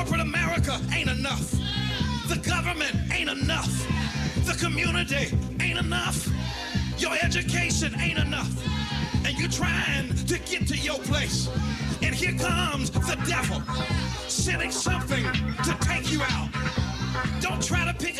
corporate America ain't enough. The government ain't enough. The community ain't enough. Your education ain't enough. And you're trying to get to your place. And here comes the devil sending something to take you out. Don't try to pick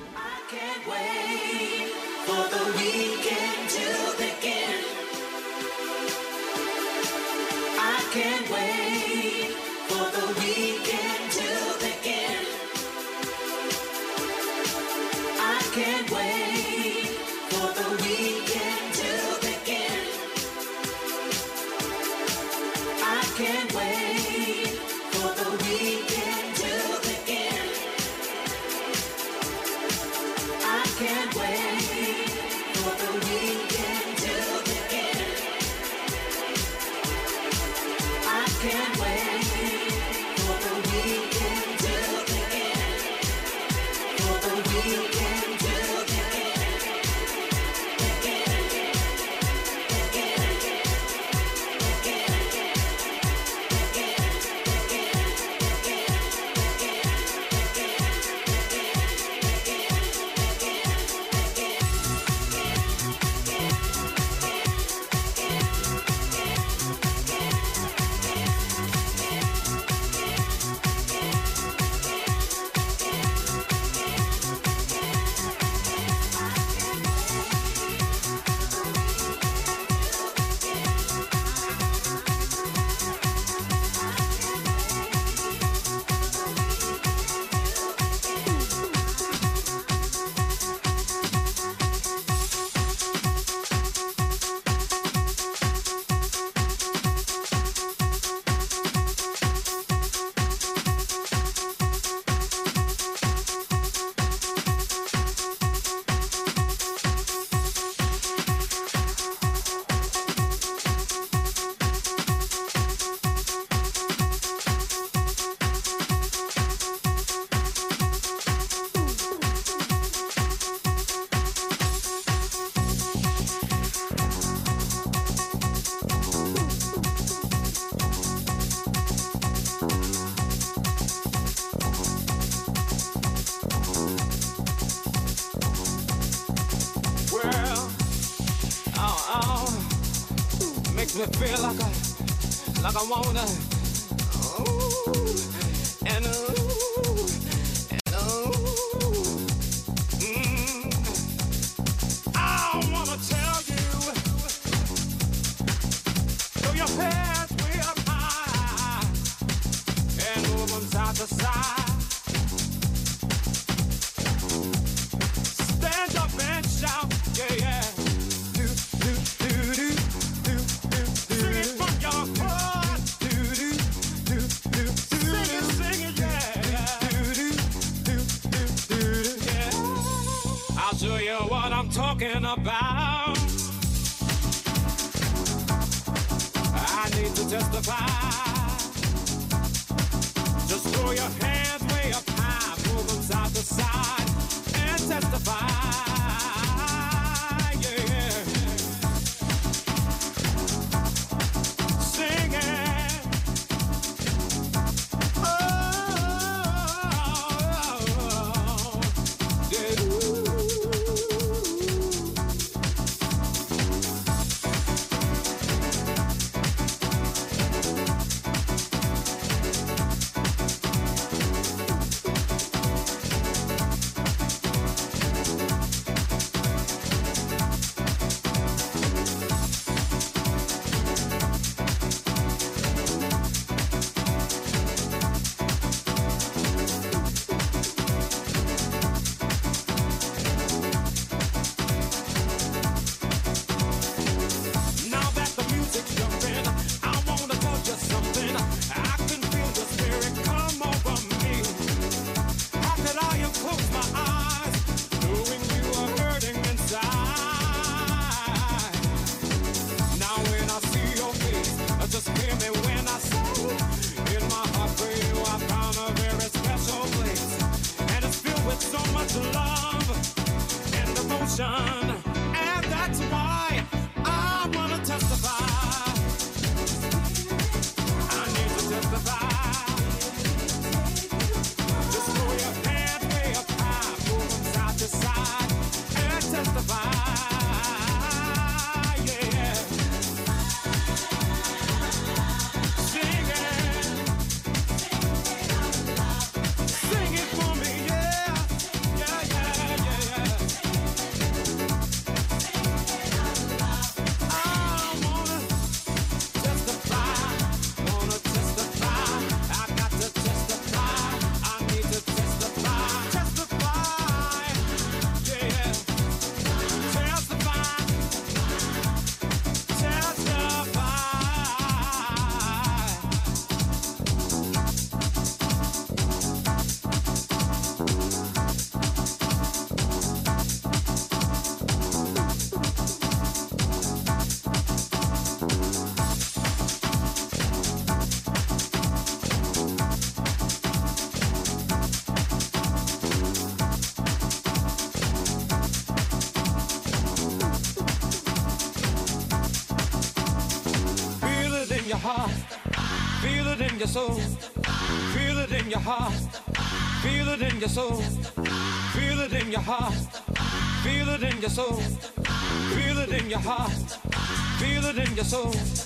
makes me feel like I, like I wanna. testify. Just throw your hands way up high, pull them side to side. heart. Feel it in your soul. Feel it in your heart. Feel it in your soul. Feel it in your heart. Feel it in your soul. Feel it in your heart. Feel it in your soul.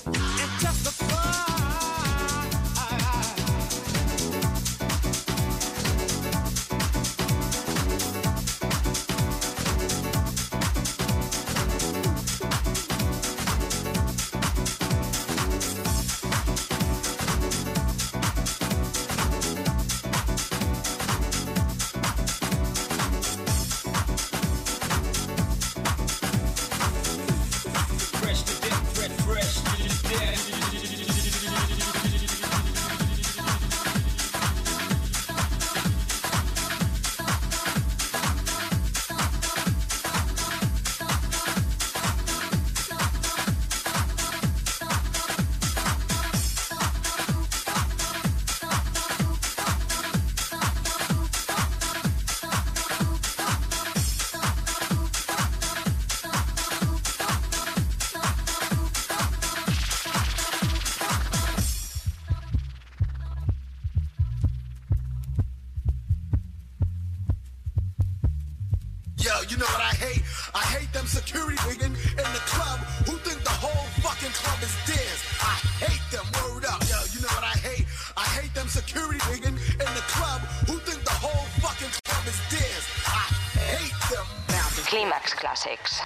You know what I hate? I hate them security rigging in the club who think the whole fucking club is theirs. I hate them. Word up. Yo, you know what I hate? I hate them security rigging in the club who think the whole fucking club is theirs. I hate them. Now, Climax Classics.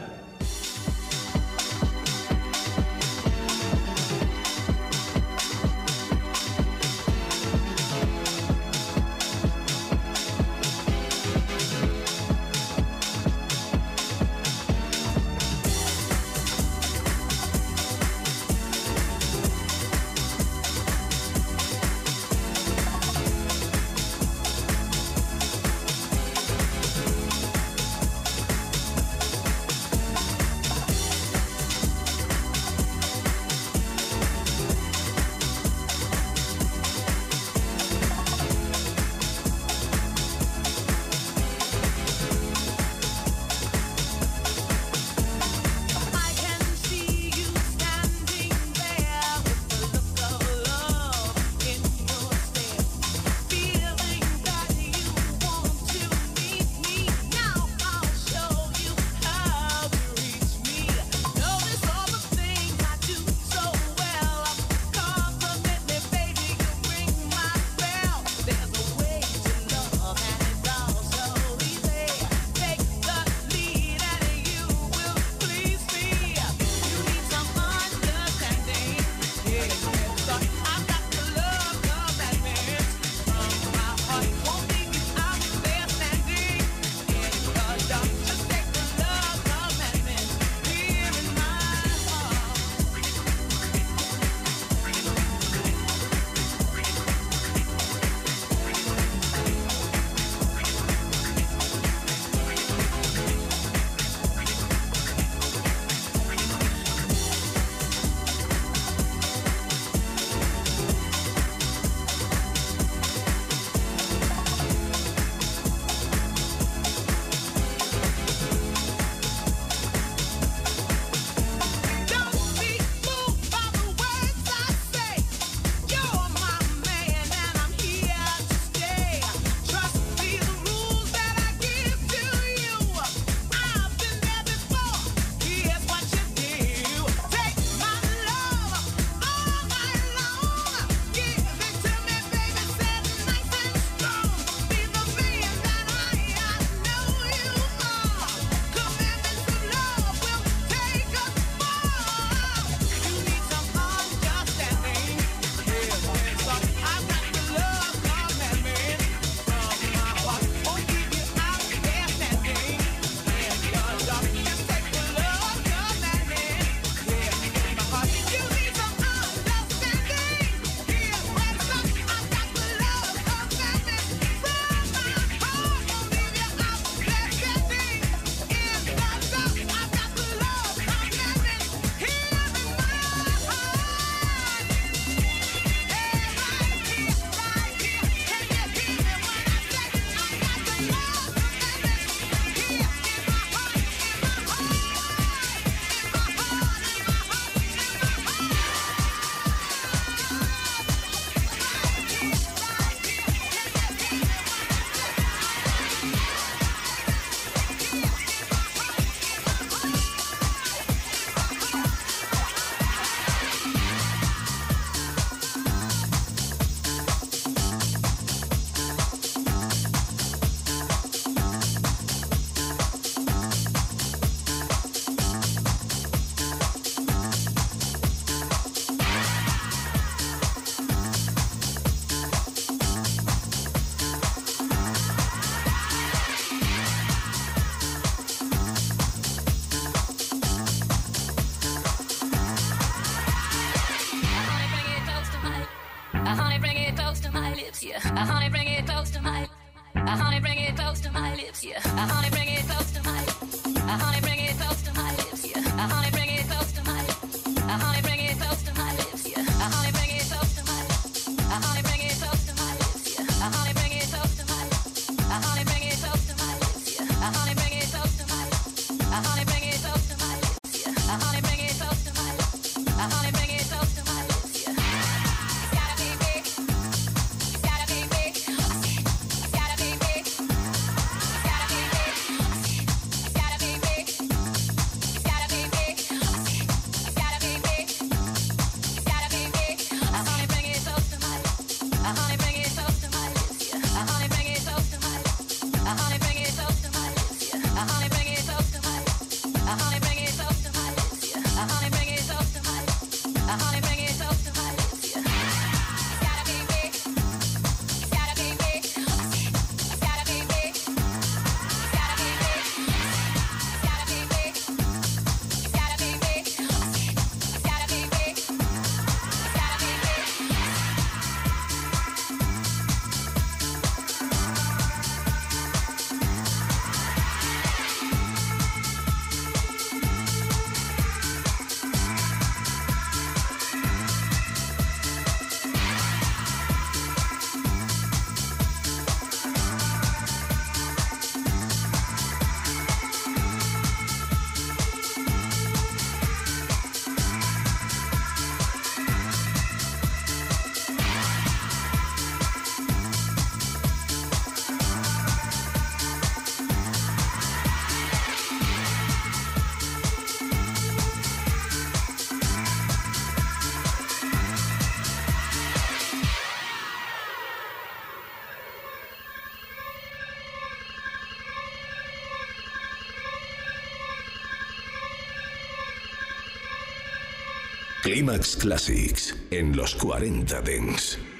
Clímax Classics en los 40 Dents.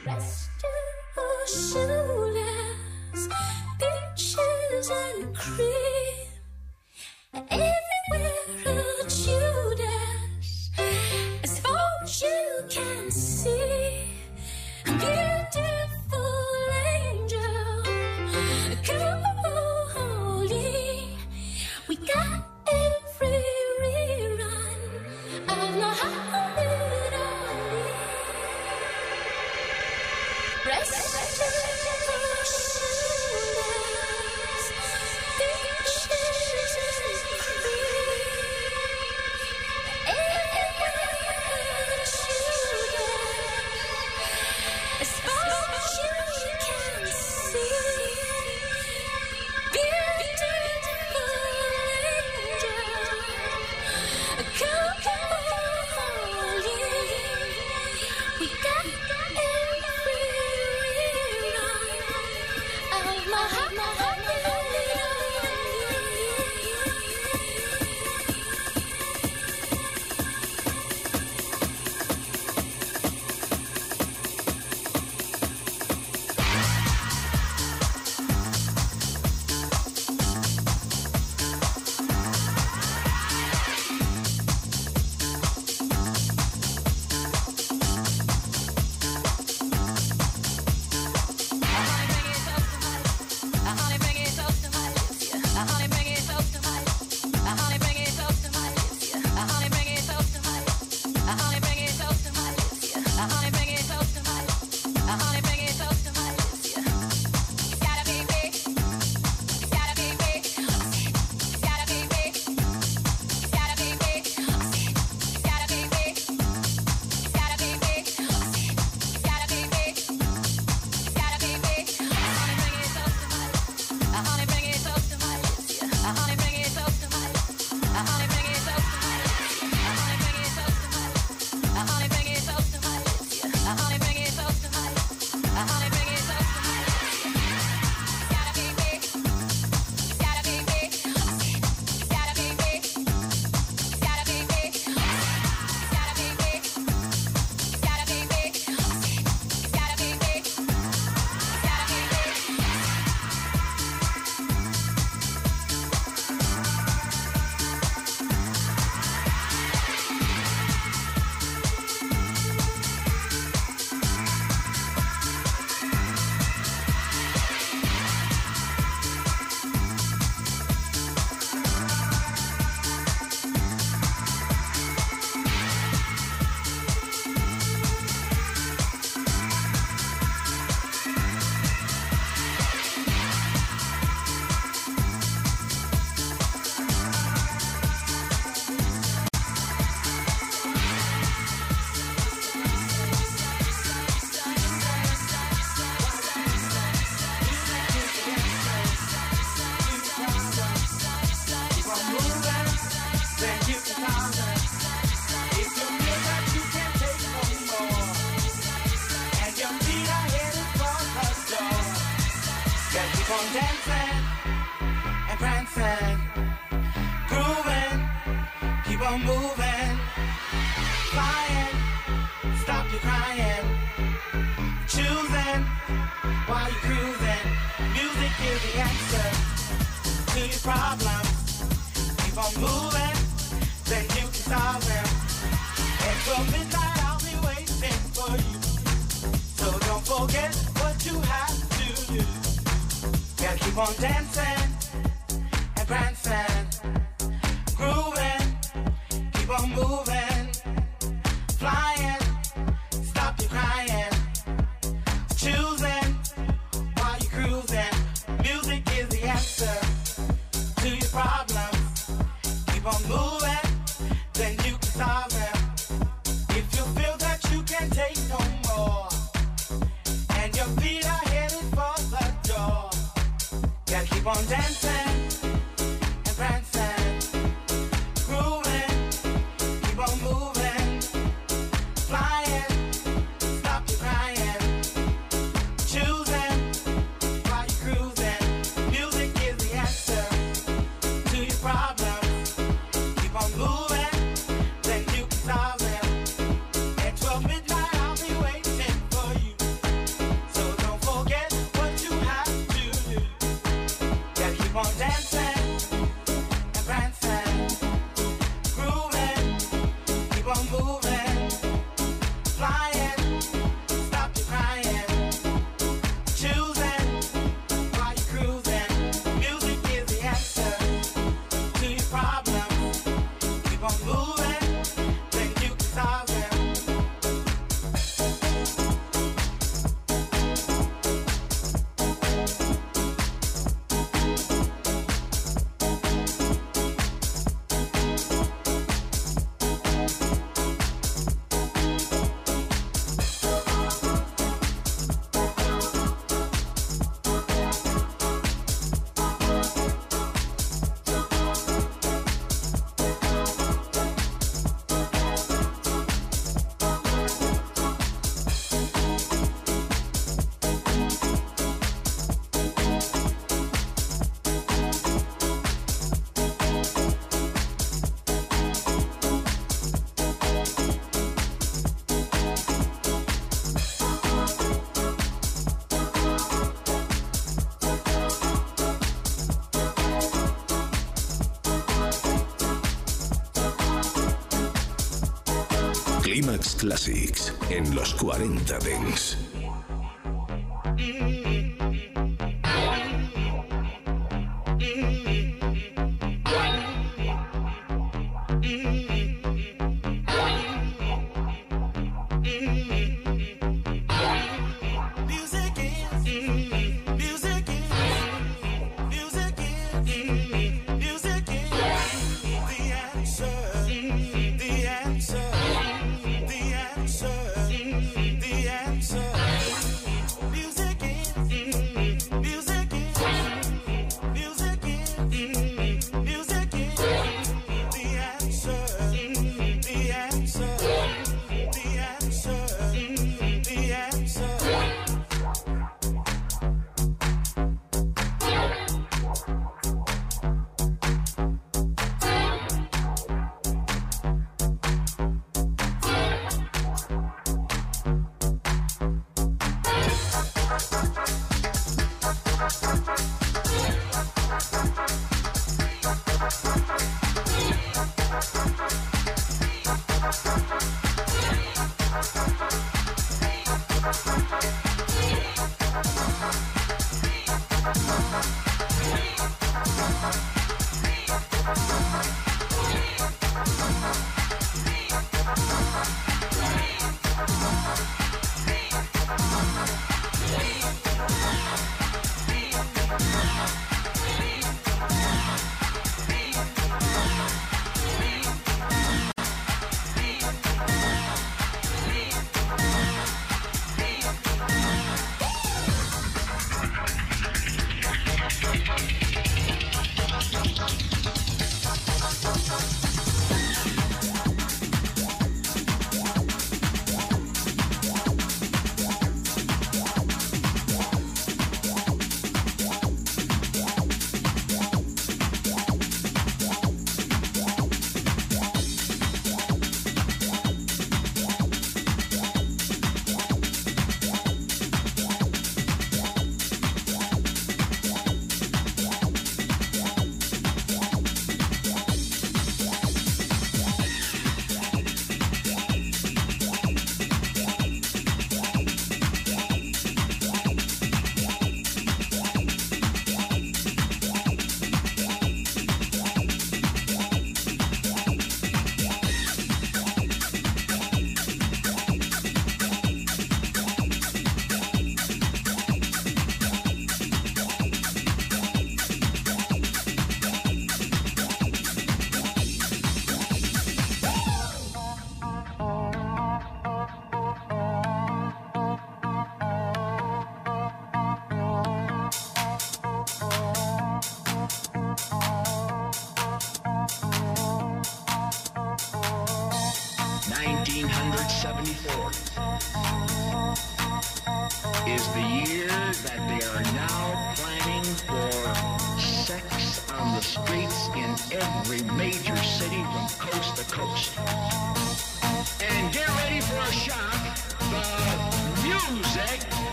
Clímax Classics en los 40 Dents.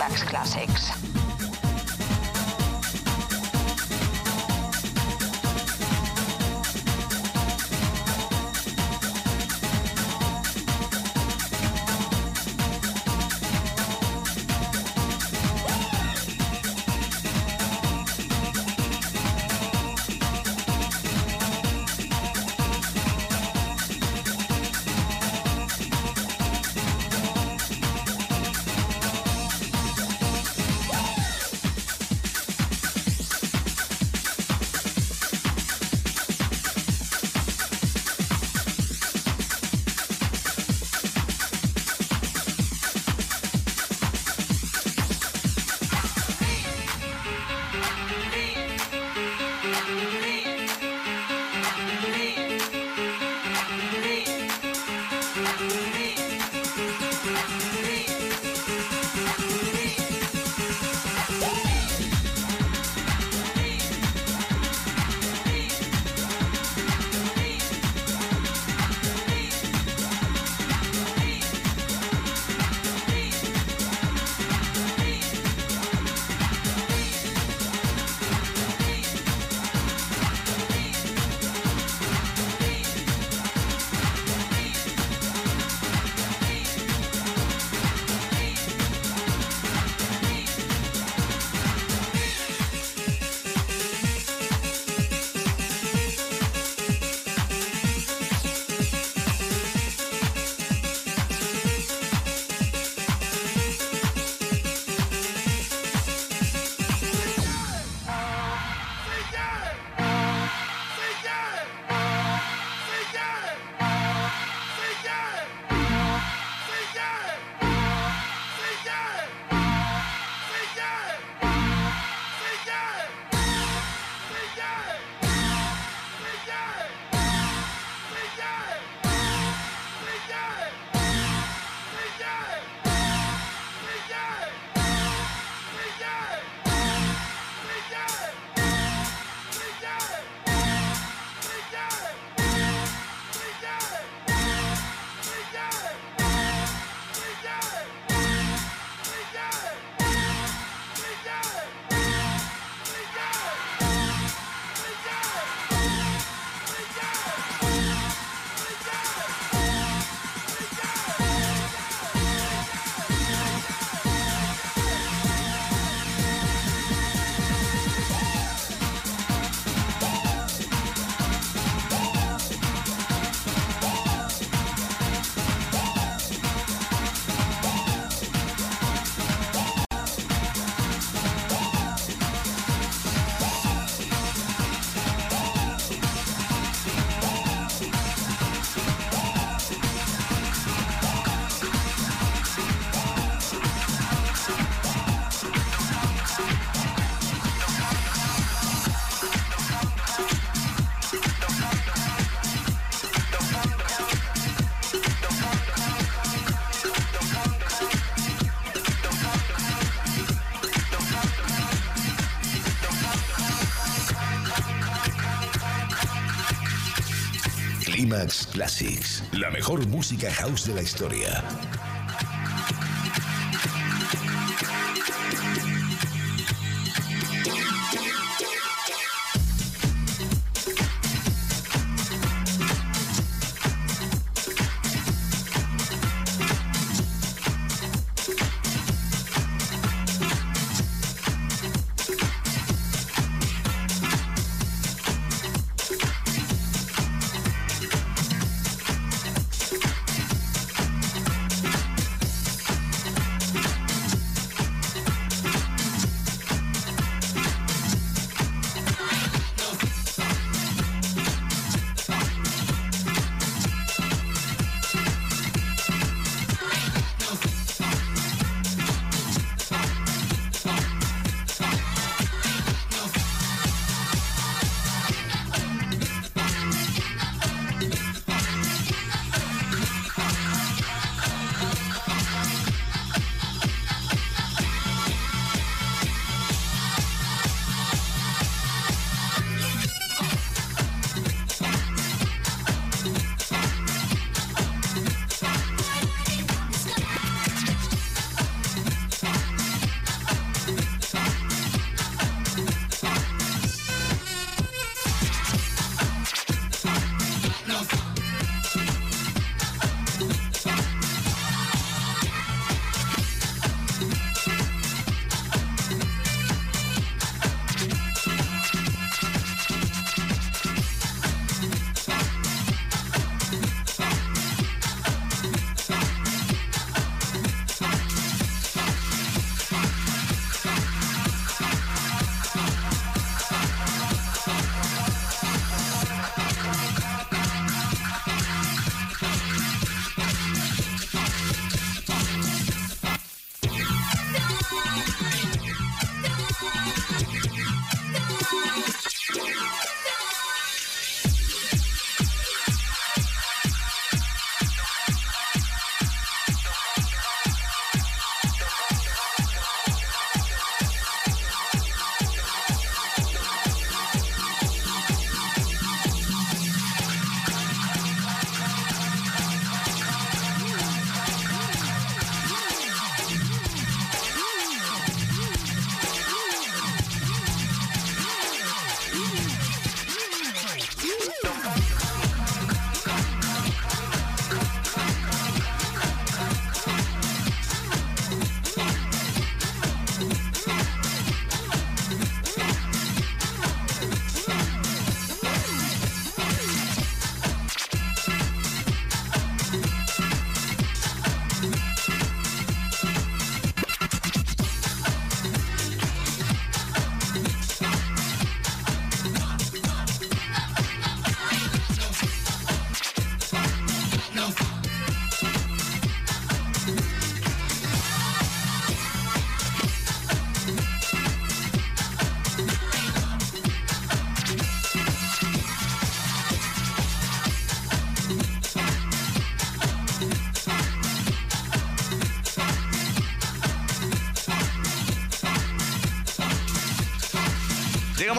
Max Classics. IMAX Classics, la mejor música house de la historia.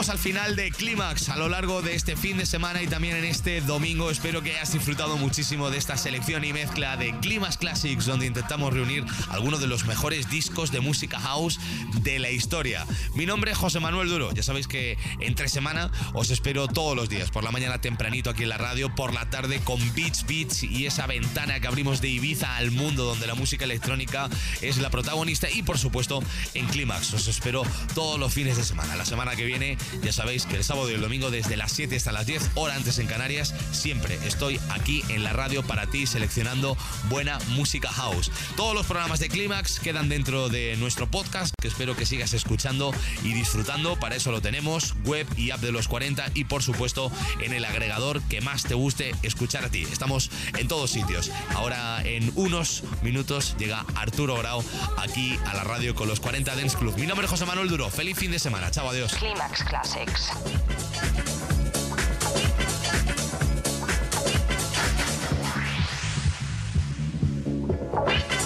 Al final de Clímax a lo largo de este fin de semana y también en este domingo. Espero que hayas disfrutado muchísimo de esta selección y mezcla de Clímax Classics, donde intentamos reunir algunos de los mejores discos de música house de la historia. Mi nombre es José Manuel Duro. Ya sabéis que entre semana os espero todos los días, por la mañana tempranito aquí en la radio, por la tarde con Beats Beats y esa ventana que abrimos de Ibiza al mundo donde la música electrónica es la protagonista y por supuesto en Clímax. Os espero todos los fines de semana. La semana que viene ya sabéis que el sábado y el domingo desde las 7 hasta las 10, hora antes en Canarias, siempre estoy aquí en la radio para ti seleccionando buena música house. Todos los programas de Clímax quedan dentro de nuestro podcast, que espero que sigas escuchando y disfrutando. Para eso lo tenemos, web y app de los 40 y por supuesto en el agregador que más te guste escuchar a ti. Estamos en todos sitios. Ahora en unos minutos llega Arturo Grau aquí a la radio con los 40 Dance Club. Mi nombre es José Manuel Duro. Feliz fin de semana. Chao, adiós. Climax Classics. Wait.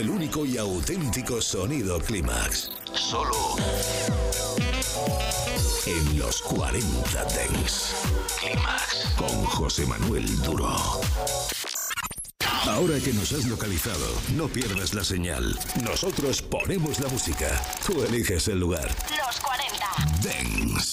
El único y auténtico sonido Clímax. Solo en los 40 Dents. Clímax con José Manuel Duro. Ahora que nos has localizado, no pierdas la señal. Nosotros ponemos la música. Tú eliges el lugar. Los 40. Dance.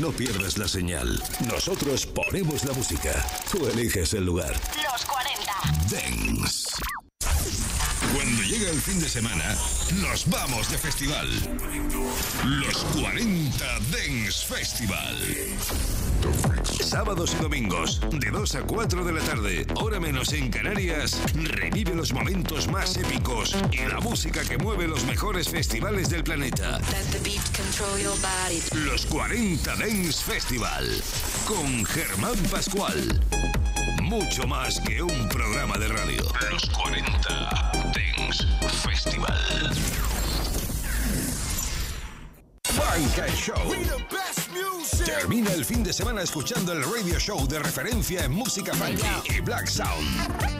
No pierdas la señal. Nosotros ponemos la música. Tú eliges el lugar. Los 40. Dance. Cuando llega el fin de semana, nos vamos de festival. Los 40 Dance Festival. Sábados y domingos, de 2 a 4 de la tarde, hora menos en Canarias, revive los momentos más épicos y la música que mueve los mejores festivales del planeta. Los 40 Dance Festival, con Germán Pascual. Mucho más que un programa de radio. Los 40 Dance Festival. And Show. Termina el fin de semana escuchando el radio show de referencia en música funky y black sound.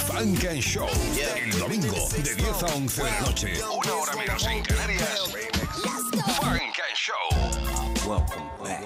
Funk and Show. El domingo de 10 a 11 de la noche. Una hora menos en Canarias. Funk and Show. Welcome back.